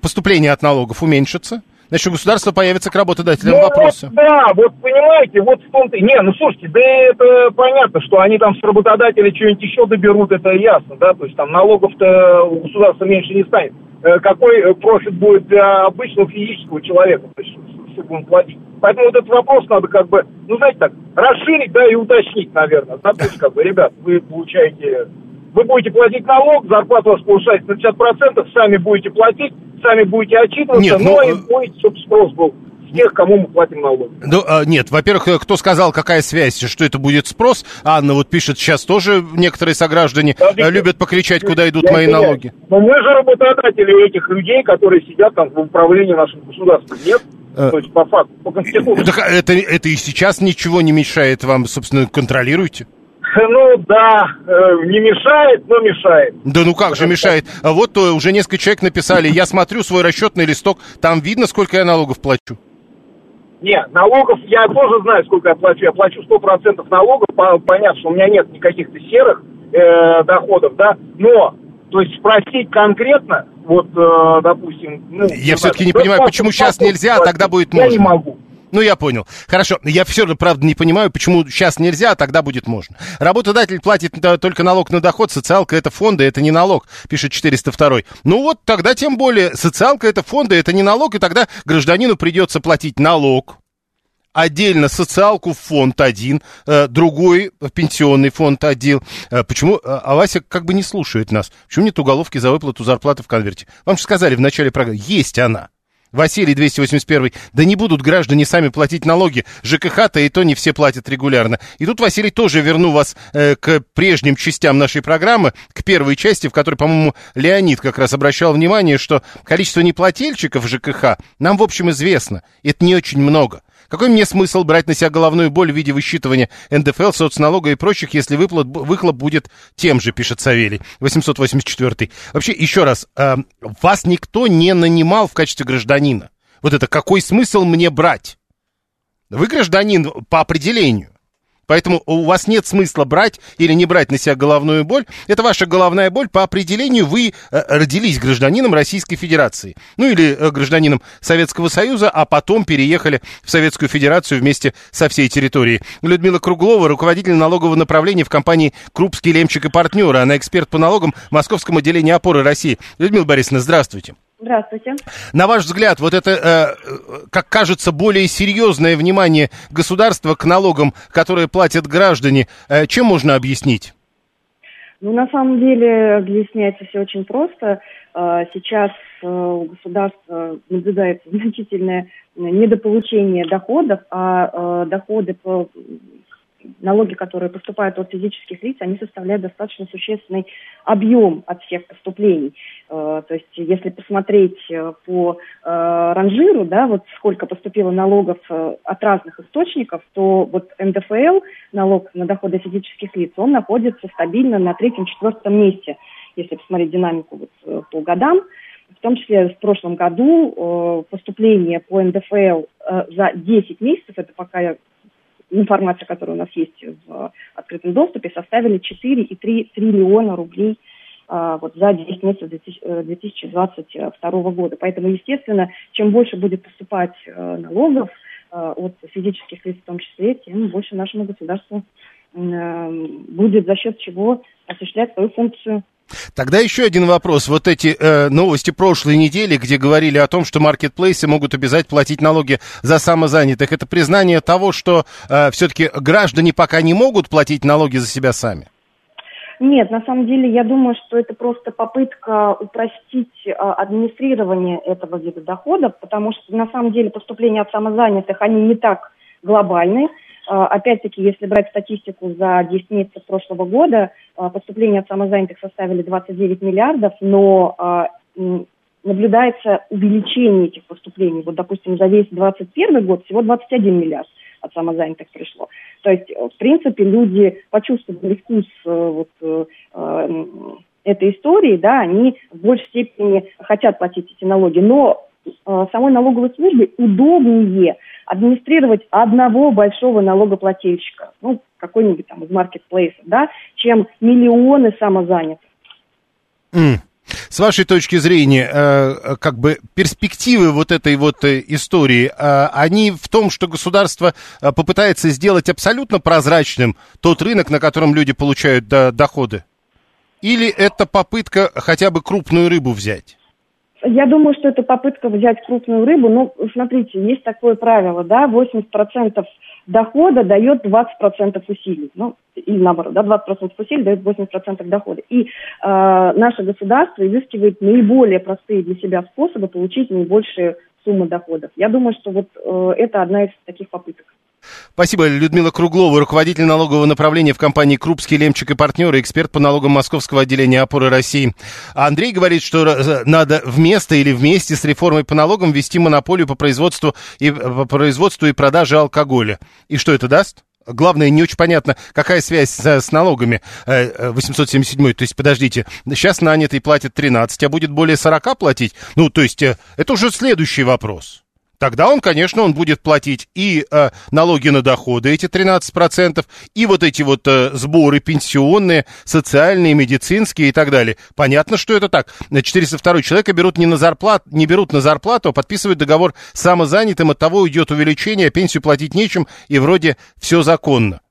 поступление от налогов уменьшится? Значит, у государства появится к работодателям ну, вопросы. Вот, да, вот понимаете, вот в том-то... Не, ну слушайте, да это понятно, что они там с работодателя что-нибудь еще доберут, это ясно, да, то есть там налогов-то у государства меньше не станет. Э, какой профит будет для обычного физического человека, то есть, чтобы он платить. Поэтому вот этот вопрос надо как бы, ну, знаете так, расширить, да, и уточнить, наверное. Да, то есть, как бы, ребят, вы получаете вы будете платить налог, зарплата у вас повышается на 50%, сами будете платить, сами будете отчитываться, нет, но ну, и будет, чтобы спрос был с тех, кому мы платим налоги. Ну, а, нет, во-первых, э, кто сказал, какая связь, что это будет спрос? Анна вот пишет, сейчас тоже некоторые сограждане да, э, любят покричать, куда идут мои понимаю. налоги. Но мы же работодатели этих людей, которые сидят там в управлении нашим государством, нет? Э, То есть по факту, по конституции. Это, это и сейчас ничего не мешает вам, собственно, контролируйте. Ну да, э, не мешает, но мешает. Да ну как же мешает? А вот то, уже несколько человек написали, я смотрю свой расчетный листок, там видно, сколько я налогов плачу. Не, налогов я тоже знаю, сколько я плачу. Я плачу 100% налогов, понятно, что у меня нет никаких-то серых э, доходов, да, но, то есть спросить конкретно, вот, э, допустим... Ну, я все-таки не понимаю, почему сейчас нельзя, а тогда будет можно. Я не могу. Ну, я понял. Хорошо. Я все равно, правда, не понимаю, почему сейчас нельзя, а тогда будет можно. Работодатель платит только налог на доход, социалка это фонды, это не налог, пишет 402. Ну вот, тогда тем более, социалка это фонды, это не налог, и тогда гражданину придется платить налог, отдельно социалку в фонд один, э, другой в пенсионный фонд один. Э, почему? Э, а Вася как бы не слушает нас. Почему нет уголовки за выплату зарплаты в конверте? Вам же сказали в начале программы, есть она. Василий 281. Да не будут граждане сами платить налоги. ЖКХ-то и то не все платят регулярно. И тут, Василий, тоже верну вас э, к прежним частям нашей программы, к первой части, в которой, по-моему, Леонид как раз обращал внимание, что количество неплательщиков ЖКХ нам, в общем, известно. Это не очень много. Какой мне смысл брать на себя головную боль в виде высчитывания НДФЛ, соцналога и прочих, если выплат, выхлоп будет тем же, пишет Савелий, 884. Вообще, еще раз, э, вас никто не нанимал в качестве гражданина. Вот это какой смысл мне брать? Вы гражданин по определению. Поэтому у вас нет смысла брать или не брать на себя головную боль. Это ваша головная боль. По определению вы э, родились гражданином Российской Федерации. Ну или э, гражданином Советского Союза, а потом переехали в Советскую Федерацию вместе со всей территорией. Людмила Круглова, руководитель налогового направления в компании Крупский, Лемчик и партнеры. Она эксперт по налогам Московском отделении опоры России. Людмила Борисовна, здравствуйте. Здравствуйте. На ваш взгляд, вот это, э, как кажется, более серьезное внимание государства к налогам, которые платят граждане, э, чем можно объяснить? Ну, на самом деле, объясняется все очень просто. Э, сейчас у государства наблюдается значительное недополучение доходов, а доходы по налоги, которые поступают от физических лиц, они составляют достаточно существенный объем от всех поступлений. Э, то есть, если посмотреть э, по э, ранжиру, да, вот сколько поступило налогов от разных источников, то вот НДФЛ, налог на доходы физических лиц, он находится стабильно на третьем-четвертом месте, если посмотреть динамику вот по годам. В том числе в прошлом году поступление по НДФЛ за 10 месяцев, это пока информация, которая у нас есть в открытом доступе, составили 4,3 триллиона рублей а, вот за 10 месяцев 2022 э, года. Поэтому, естественно, чем больше будет поступать э, налогов э, от физических лиц в том числе, тем больше нашему государству будет за счет чего осуществлять свою функцию Тогда еще один вопрос. Вот эти э, новости прошлой недели, где говорили о том, что маркетплейсы могут обязать платить налоги за самозанятых, это признание того, что э, все-таки граждане пока не могут платить налоги за себя сами? Нет, на самом деле я думаю, что это просто попытка упростить э, администрирование этого вида доходов, потому что на самом деле поступления от самозанятых, они не так глобальные. А, опять-таки, если брать статистику за 10 месяцев прошлого года, а, поступления от самозанятых составили 29 миллиардов, но а, наблюдается увеличение этих поступлений. Вот, допустим, за весь 2021 год всего 21 миллиард от самозанятых пришло. То есть, в принципе, люди почувствовали вкус э, вот, э, э, этой истории, да, они в большей степени хотят платить эти налоги, но самой налоговой службе удобнее администрировать одного большого налогоплательщика, ну, какой-нибудь там из маркетплейсов, да, чем миллионы самозанятых. Mm. С вашей точки зрения, э, как бы перспективы вот этой вот э, истории, э, они в том, что государство э, попытается сделать абсолютно прозрачным тот рынок, на котором люди получают до, доходы? Или это попытка хотя бы крупную рыбу взять? Я думаю, что это попытка взять крупную рыбу. Но смотрите, есть такое правило, да, 80% дохода дает 20% усилий. Ну, или наоборот, да, 20% усилий дает 80% дохода. И э, наше государство изыскивает наиболее простые для себя способы получить наибольшие суммы доходов. Я думаю, что вот э, это одна из таких попыток. Спасибо. Людмила Круглова, руководитель налогового направления в компании «Крупский Лемчик и партнеры», эксперт по налогам Московского отделения опоры России. А Андрей говорит, что э, надо вместо или вместе с реформой по налогам ввести монополию по производству и, по производству и продаже алкоголя. И что это даст? Главное, не очень понятно, какая связь с, с налогами 877. Э, то есть, подождите, сейчас нанятый платит 13, а будет более 40 платить? Ну, то есть, э, это уже следующий вопрос. Тогда он, конечно, он будет платить и э, налоги на доходы, эти 13%, и вот эти вот э, сборы пенсионные, социальные, медицинские и так далее. Понятно, что это так. 402 человека берут не, на зарплат, не берут на зарплату, а подписывают договор самозанятым, от того идет увеличение, а пенсию платить нечем, и вроде все законно.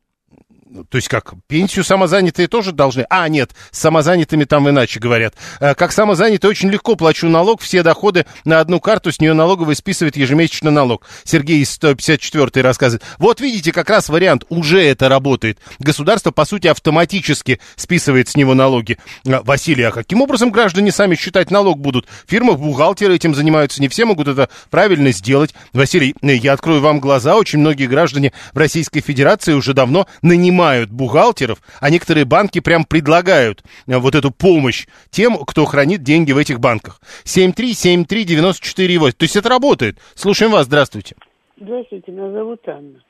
То есть как, пенсию самозанятые тоже должны? А, нет, с самозанятыми там иначе говорят. Э, как самозанятый очень легко плачу налог, все доходы на одну карту, с нее налоговый списывает ежемесячно налог. Сергей из 154 рассказывает. Вот видите, как раз вариант, уже это работает. Государство, по сути, автоматически списывает с него налоги. Э, Василий, а каким образом граждане сами считать налог будут? В фирмах бухгалтеры этим занимаются, не все могут это правильно сделать. Василий, э, я открою вам глаза, очень многие граждане в Российской Федерации уже давно нанимают нанимают бухгалтеров, а некоторые банки прям предлагают э, вот эту помощь тем, кто хранит деньги в этих банках. 7373948. То есть это работает. Слушаем вас. Здравствуйте. Здравствуйте, меня зовут Анна.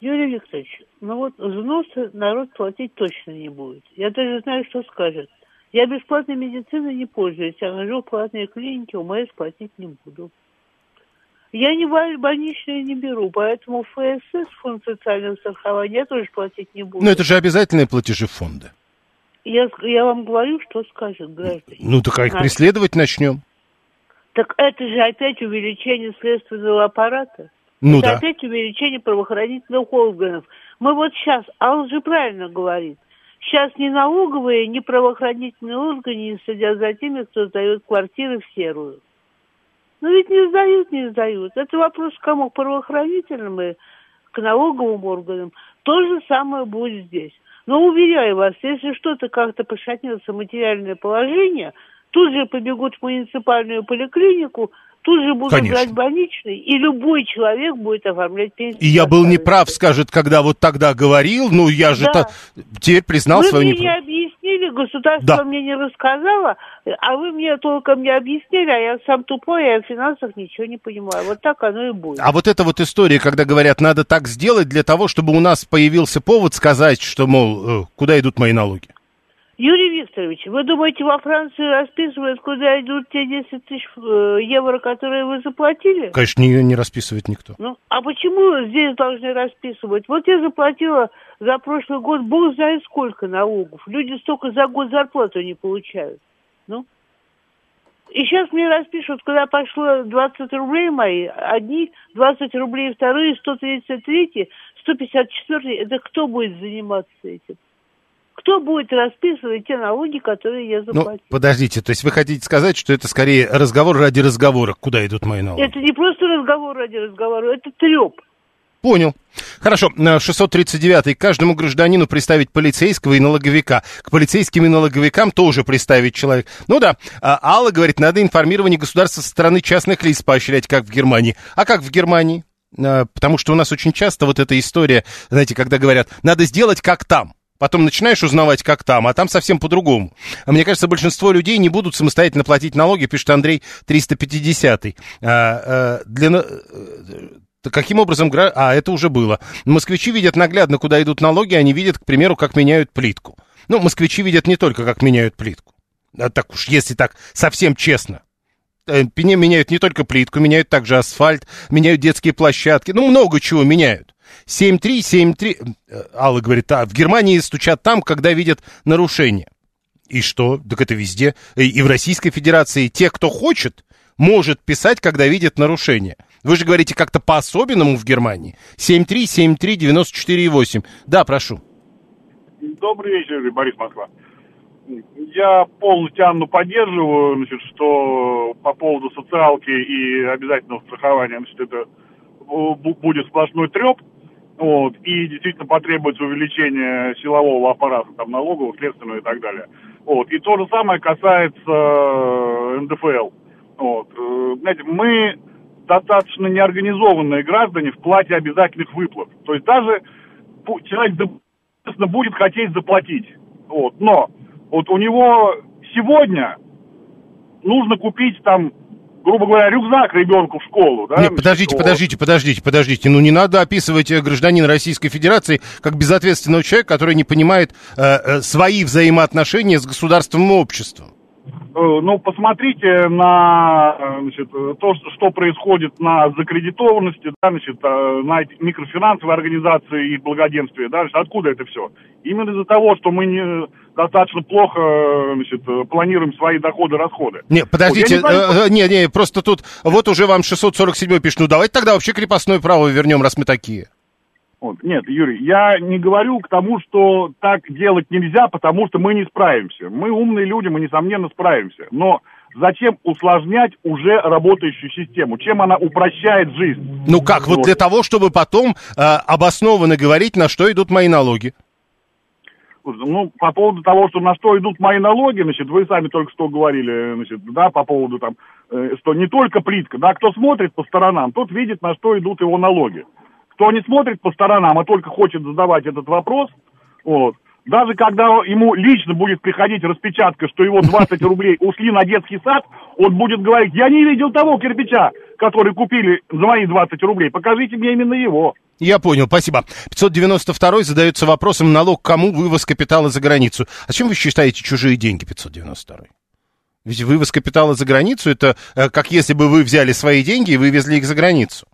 Юрий Викторович, ну вот взносы народ платить точно не будет. Я даже знаю, что скажет. Я бесплатной медициной не пользуюсь, а хожу в платные клиники, у МС платить не буду. Я не больничные не беру, поэтому ФСС, фонд социального страхования, я тоже платить не буду. Но это же обязательные платежи фонда. Я, я вам говорю, что скажет граждане. Ну, так а их преследовать начнем? Так это же опять увеличение следственного аппарата. Ну это да. опять увеличение правоохранительных органов. Мы вот сейчас, а он же правильно говорит, сейчас ни налоговые, ни правоохранительные органы не следят за теми, кто сдает квартиры в серую. Ну ведь не сдают, не сдают. Это вопрос к кому? К правоохранительным и к налоговым органам. То же самое будет здесь. Но уверяю вас, если что-то как-то пошатнется материальное положение, тут же побегут в муниципальную поликлинику, тут же будут Конечно. брать больничный, и любой человек будет оформлять пенсию. И я был неправ, скажет, когда вот тогда говорил, ну я же Да. то теперь признал Вы свою мне не объяснили, государство Да. мне не рассказало, а вы мне толком не объяснили, а я сам тупой, я в финансах ничего не понимаю. Вот так оно и будет. А вот эта вот история, когда говорят, надо так сделать для того, чтобы у нас появился повод сказать, что, мол, э, куда идут мои налоги. Юрий Викторович, вы думаете, во Франции расписывают, куда идут те 10 тысяч э, евро, которые вы заплатили? Конечно, не, не расписывает никто. Ну, а почему здесь должны расписывать? Вот я заплатила за прошлый год, бог знает сколько налогов. Люди столько за год зарплату не получают. Ну, и сейчас мне распишут, когда пошло 20 рублей мои, одни, 20 рублей вторые, 133, 154, это кто будет заниматься этим? Кто будет расписывать те налоги, которые я Ну, заплатила? подождите, то есть вы хотите сказать, что это скорее разговор ради разговора, куда идут мои налоги? Это не просто разговор ради разговора, это треп. Понял. Хорошо, на 639-й каждому гражданину представить полицейского и налоговика. К полицейским и налоговикам тоже представить человек. Ну да, а Алла говорит, надо информирование государства со стороны частных лиц поощрять, как в Германии. А как в Германии? А, Потому что у нас очень часто вот эта история, знаете, когда говорят, надо сделать как там. Потом начинаешь узнавать, как там, а там совсем по-другому. А Мне кажется, большинство людей не будут самостоятельно платить налоги, пишет Андрей 350 а, а, для, на- э, то каким образом... А, это уже было. Москвичи видят наглядно, куда идут налоги, они видят, к примеру, как меняют плитку. Ну, москвичи видят не только, как меняют плитку. А так уж, если так совсем честно. Э, Меняют не только плитку, меняют также асфальт, меняют детские площадки. Ну, много чего меняют. 7-3-7-3... Э, Алла говорит, а в Германии стучат там, когда видят нарушения. И что? Так это везде. И в Российской Федерации те, кто хочет, может писать, когда видит нарушение. Вы же говорите как-то по-особенному в Германии. 7373948. Да, прошу. Добрый вечер, Борис Москва. Я полностью Анну поддерживаю, значит, что по поводу социалки и обязательного страхования, значит, это бу- будет сплошной треп. Вот, и действительно потребуется увеличение силового аппарата, там, налогового, следственного и так далее. Вот, и то же самое касается э, НДФЛ. Вот, э, знаете, мы достаточно неорганизованные граждане в плате обязательных выплат. То есть даже человек естественно, будет хотеть заплатить. Вот. Но вот у него сегодня нужно купить там, грубо говоря, рюкзак ребенку в школу. Да? Нет, подождите, Вот. подождите, подождите, подождите. Ну, не надо описывать э, гражданина Российской Федерации как безответственного человека, который не понимает э, э, свои взаимоотношения с государством и обществом. Э, Ну, посмотрите на значит, то, что- происходит на закредитованности, да, значит, на эти микрофинансовые организации и благоденствие. Да, значит, откуда это все? Именно из-за того, что мы не достаточно плохо э, значит, э, планируем свои доходы-расходы. Не, подождите, Вот не знаю, э, не, не, просто тут вот уже вам 647 пишет, ну давайте тогда вообще крепостное право вернем, раз мы такие. Вот. Нет, Юрий, я не говорю к тому, что так делать нельзя, потому что мы не справимся. Мы умные люди, мы, несомненно, справимся. Но зачем усложнять уже работающую систему? Чем она упрощает жизнь? Ну как, вот, вот для того, чтобы потом э, обоснованно говорить, на что идут мои налоги. Ну, по поводу того, что на что идут мои налоги, значит, вы сами только что говорили, значит, да, по поводу там, э, что не только плитка, да, кто смотрит по сторонам, тот видит, на что идут его налоги. Кто не смотрит по сторонам, а только хочет задавать этот вопрос, вот, даже когда ему лично будет приходить распечатка, что его 20 рублей ушли на детский сад, он будет говорить, я не видел того кирпича, который купили за мои 20 рублей, покажите мне именно его. Я понял, спасибо. 592 задается вопросом, налог кому вывоз капитала за границу. А чем вы считаете чужие деньги, 592 Ведь вывоз капитала за границу, это э, как если бы вы взяли свои деньги и вывезли их за границу.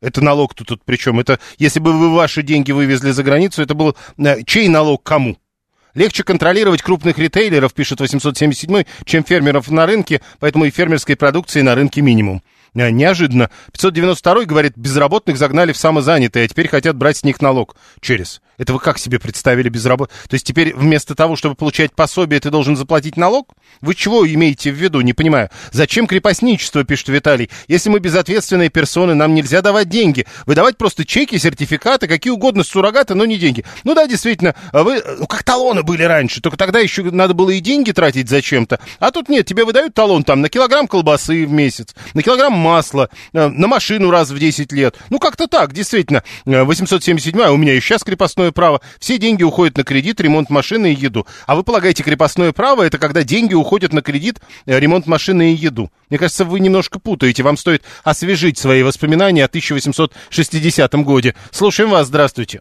Это налог тут, тут причем. Это если бы вы ваши деньги вывезли за границу, это был э, чей налог кому? Легче контролировать крупных ритейлеров, пишет 877, чем фермеров на рынке, поэтому и фермерской продукции на рынке минимум. Э, неожиданно. 592 говорит, безработных загнали в самозанятые, а теперь хотят брать с них налог. Через. Это вы как себе представили безработ? То есть теперь вместо того, чтобы получать пособие, ты должен заплатить налог? Вы чего имеете в виду? Не понимаю. Зачем крепостничество, пишет Виталий? Если мы безответственные персоны, нам нельзя давать деньги. Выдавать просто чеки, сертификаты, какие угодно, суррогаты, но не деньги. Ну да, действительно, вы, ну как талоны были раньше, только тогда еще надо было и деньги тратить зачем-то. А тут нет, тебе выдают талон там на килограмм колбасы в месяц, на килограмм масла, э, на машину раз в 10 лет. Ну как-то так, действительно. 877 а у меня и сейчас крепостное право. Все деньги уходят на кредит, ремонт машины и еду. А вы полагаете, крепостное право это когда деньги уходят на кредит, э, ремонт машины и еду? Мне кажется, вы немножко путаете. Вам стоит освежить свои воспоминания о 1860 годе. Слушаем вас, здравствуйте.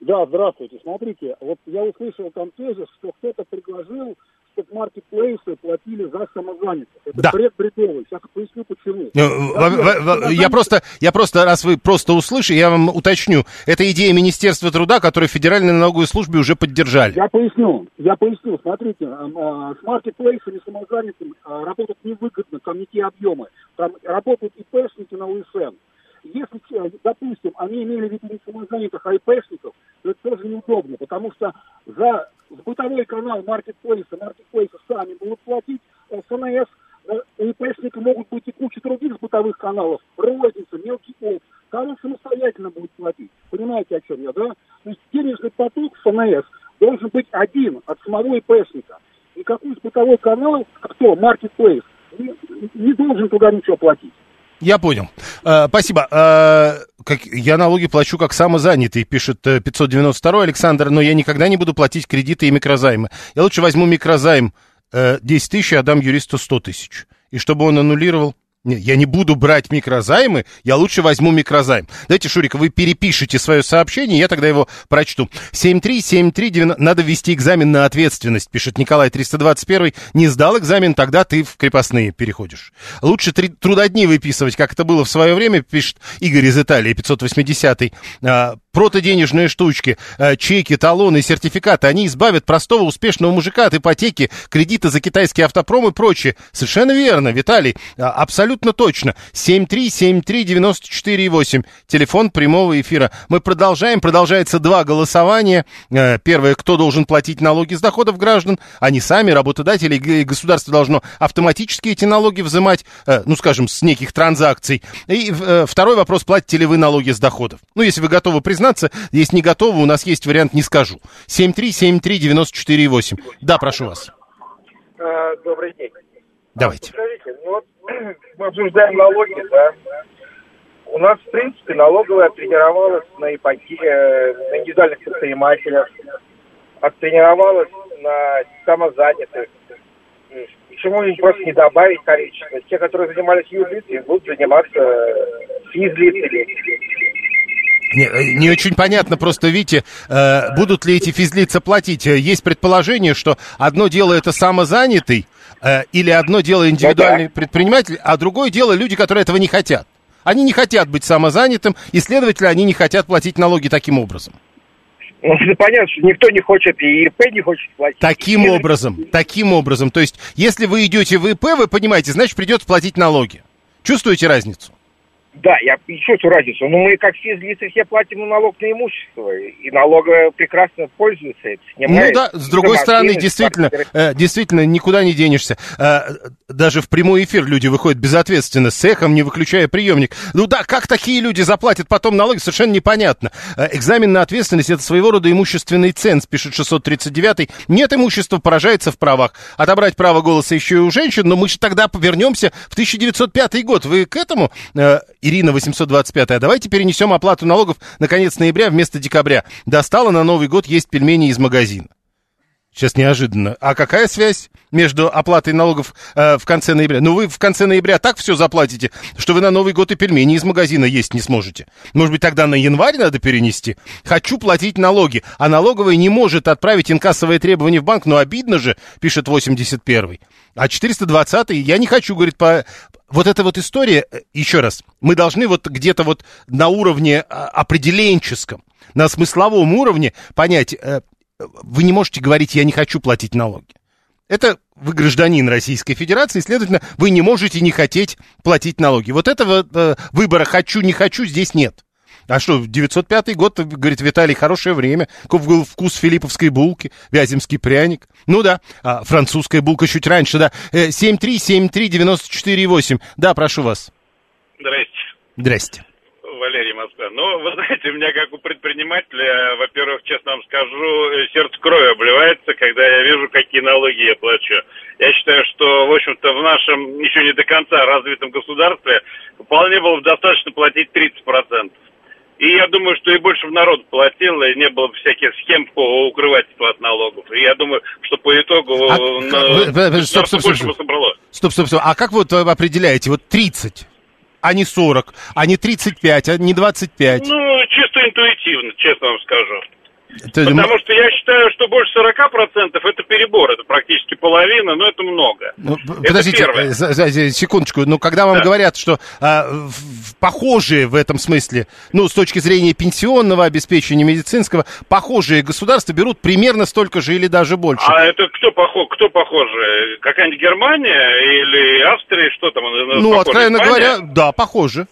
Да, здравствуйте. Смотрите, вот я услышал там тезис, что кто-то предложил чтобы маркетплейсы платили за самозанятых. Это да. бред бредовый. Сейчас поясню почему. Ну, я просто, я просто, раз вы просто услышали, я вам уточню. Это идея Министерства труда, которую Федеральной налоговой службе уже поддержали. Я поясню. Я поясню. Смотрите, а, с маркетплейсами самозанятым а, работать невыгодно, там не те объемы. Там работают ИПшники на УСН. Если, э, допустим, они имели в виду не самозанятых, а ИПшников, то это тоже неудобно, потому что за бытовой канал маркетплейса, маркетплейсы сами будут платить, СНС, у ИПшника могут быть и куча других бытовых каналов, розница, мелкий там он самостоятельно будет платить. Понимаете, о чем я, да? То есть денежный поток СНС должен быть один от самого ИПшника. И какой-то бытовой канал, кто, маркетплейс, не, не должен туда ничего платить. Я понял. Э, спасибо. Э, я налоги плачу как самозанятый, пишет 592 э, Александр, но я никогда не буду платить кредиты и микрозаймы. Я лучше возьму микрозайм э, 10 тысяч и отдам юристу 100 тысяч. И чтобы он аннулировал нет, я не буду брать микрозаймы, я лучше возьму микрозайм. Дайте, Шурик, вы перепишите свое сообщение, я тогда его прочту. 7373, надо ввести экзамен на ответственность, пишет Николай 321. Не сдал экзамен, тогда ты в крепостные переходишь. Лучше три, трудодни выписывать, как это было в свое время, пишет Игорь из Италии, 580 протоденежные штучки, э, чеки, талоны, сертификаты, они избавят простого успешного мужика от ипотеки, кредита за китайский автопром и прочее. Совершенно верно, Виталий, а, абсолютно точно. 7373948, телефон прямого эфира. Мы продолжаем, продолжается два голосования. Э, первое, кто должен платить налоги с доходов граждан, они сами, работодатели, и государство должно автоматически эти налоги взимать, э, ну, скажем, с неких транзакций. И второй вопрос, платите ли вы налоги с доходов. Ну, если вы готовы признать, признаться, если не готовы, у нас есть вариант «не скажу». 7373948. Да, прошу вас. А, добрый день. Давайте. Скажите, ну вот мы обсуждаем налоги, да? У нас, в принципе, налоговая тренировалась на ипотеке, э, на индивидуальных предпринимателях, оттренировалась на самозанятых. Почему им просто не добавить количество? Те, которые занимались юрлицами, будут заниматься физлицами. Не, э, не очень понятно, просто видите, э, будут ли эти физлица платить. Э, есть предположение, что одно дело это самозанятый, э, или одно дело индивидуальный предприниматель, а другое дело люди, которые этого не хотят. Они не хотят быть самозанятым, и, следовательно, они не хотят платить налоги таким образом. Ну, понятно, что никто не хочет, и ИП не хочет платить. Таким и... образом, таким образом. То есть, если вы идете в ИП, вы понимаете, значит, придется платить налоги. Чувствуете разницу? Да, я чувствую разницу. Но мы как физлицы все платим налог на имущество. И налоговая прекрасно пользуется этим. Ну да, с другой стороны, действительно, э, действительно, никуда не денешься. Э, даже в прямой эфир люди выходят безответственно, с эхом, не выключая приемник. Ну да, как такие люди заплатят потом налоги, совершенно непонятно. Э, экзамен на ответственность – это своего рода имущественный ценз, пишет 639-й. Нет имущества, поражается в правах. Отобрать право голоса еще и у женщин, но мы же тогда повернемся в 1905 год. Вы к этому, Ирина 825, а давайте перенесем оплату налогов на конец ноября вместо декабря. Достала на Новый год есть пельмени из магазина. Сейчас неожиданно. А какая связь между оплатой налогов э, в конце ноября? Ну, вы в конце ноября так все заплатите, что вы на Новый год и пельмени из магазина есть не сможете. Может быть, тогда на январь надо перенести? Хочу платить налоги, а налоговая не может отправить инкассовые требования в банк, но обидно же, пишет 81-й. А 420-й, я не хочу, говорит, по... Вот эта вот история, э, еще раз, мы должны вот где-то вот на уровне а, определенческом, на смысловом уровне понять, э, вы не можете говорить, я не хочу платить налоги. Это вы гражданин Российской Федерации, следовательно, вы не можете не хотеть платить налоги. Вот этого э, выбора «хочу, не хочу» здесь нет. А что, 905 год, говорит Виталий, хорошее время. Каков был вкус филипповской булки, вяземский пряник. Ну да, а французская булка чуть раньше, да. 7373948. Э, да, прошу вас. Здрасте. Здрасте. Валерий Москва. Ну, вы знаете, у меня как у предпринимателя, во-первых, честно вам скажу, э, сердце кровью обливается, когда я вижу, какие налоги я плачу. Я считаю, что, в общем-то, в нашем еще не до конца развитом государстве вполне было бы достаточно платить 30%. И я думаю, что и больше бы народ платил, и не было бы всяких схем по укрывательству от налогов. И я думаю, что по итогу а, на, стоп, стоп, стоп, стоп. Стоп, стоп, стоп. А как вот определяете? Вот 30? а не 40, а не 35, а не 25? Ну, чисто интуитивно, честно вам скажу. Потому что я считаю, что больше 40% это перебор, это практически половина, но это много. Ну, это подождите, первое. Э, секундочку, ну когда вам да. говорят, что а, в, похожие в этом смысле, ну с точки зрения пенсионного обеспечения медицинского, похожие государства берут примерно столько же или даже больше. А это кто похож? Кто похоже? Какая-нибудь Германия или Австрия, что там? Ну, откровенно говоря, да, похоже.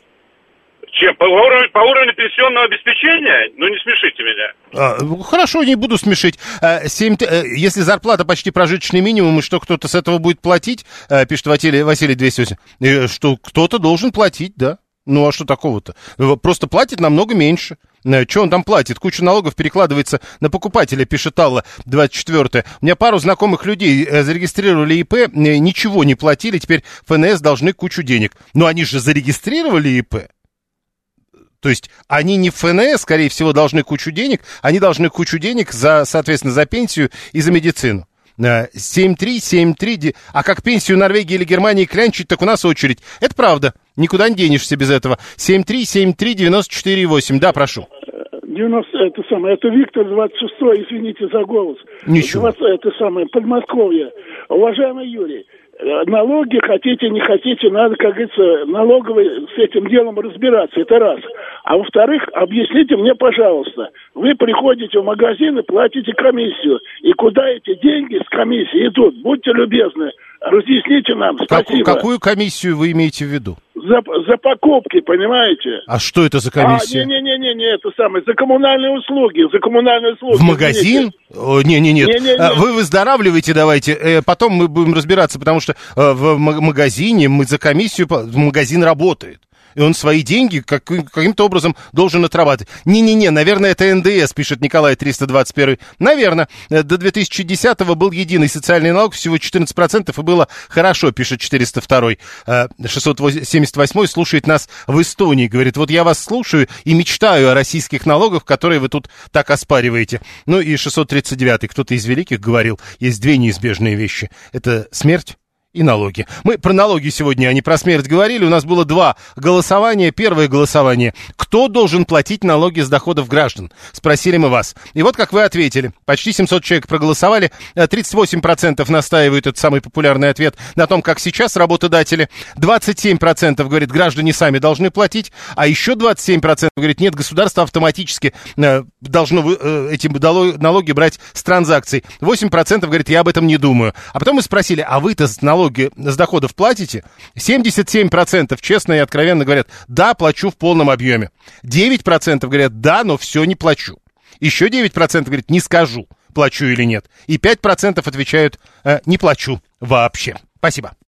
Чем? По уровню, по уровню пенсионного обеспечения? Ну, не смешите меня. А, ну, хорошо, не буду смешить. А, 7, а, если зарплата почти прожиточный минимум, и что кто-то с этого будет платить, а, пишет Василий, Василий 208, что кто-то должен платить, да. Ну, а что такого-то? Просто платит намного меньше. Э, что он там платит? Куча налогов перекладывается на покупателя, пишет Алла 24 У меня пару знакомых людей э, зарегистрировали ИП, э, ничего не платили, теперь ФНС должны кучу денег. Но они же зарегистрировали ИП. То есть они не в ФНС, скорее всего, должны кучу денег, они должны кучу денег, за, соответственно, за пенсию и за медицину. 7-3, э, а как пенсию Норвегии или Германии клянчить, так у нас очередь. Это правда, никуда не денешься без этого. 7-3, да, прошу. 90, это самое, это Виктор 26 извините за голос. Ничего. 20, это самое, Подмосковье. Уважаемый Юрий, налоги, хотите, не хотите, надо, как говорится, налоговой с этим делом разбираться, это раз. А во-вторых, объясните мне, пожалуйста, вы приходите в магазин и платите комиссию, и куда эти деньги с комиссии идут? Будьте любезны, разъясните нам, спасибо. Как, какую комиссию вы имеете в виду? За, за покупки, понимаете? А что это за комиссия? А, не-не-не, это самое, за коммунальные услуги, за коммунальные услуги. В магазин? Не-не-нет, вы выздоравливаете давайте, э, потом мы будем разбираться, потому что э, в магазине мы за комиссию, магазин работает и он свои деньги как, каким-то образом должен отрабатывать. Не-не-не, наверное, это НДС, пишет Николай 321. Наверное, э, до 2010-го был единый социальный налог, всего 14%, и было хорошо, пишет 402. 678 э, слушает нас в Эстонии, говорит, вот я вас слушаю и мечтаю о российских налогах, которые вы тут так оспариваете. Ну и 639 кто-то из великих говорил, есть две неизбежные вещи. Это смерть и налоги. Мы про налоги сегодня, а не про смерть говорили. У нас было два голосования. Первое голосование. Кто должен платить налоги с доходов граждан? Спросили мы вас. И вот как вы ответили. Почти 700 человек проголосовали. 38% настаивают, это самый популярный ответ, на том, как сейчас работодатели. 27% говорит, граждане сами должны платить. А еще 27% говорит, нет, государство автоматически э, должно э, эти налоги брать с транзакций. 8% говорит, я об этом не думаю. А потом мы спросили, а вы-то с налоги с доходов платите? 77% честно и откровенно говорят, да, плачу в полном объеме. 9% говорят, да, но все не плачу. Еще 9% говорят, не скажу, плачу или нет. И 5% отвечают, э, не плачу вообще. Спасибо.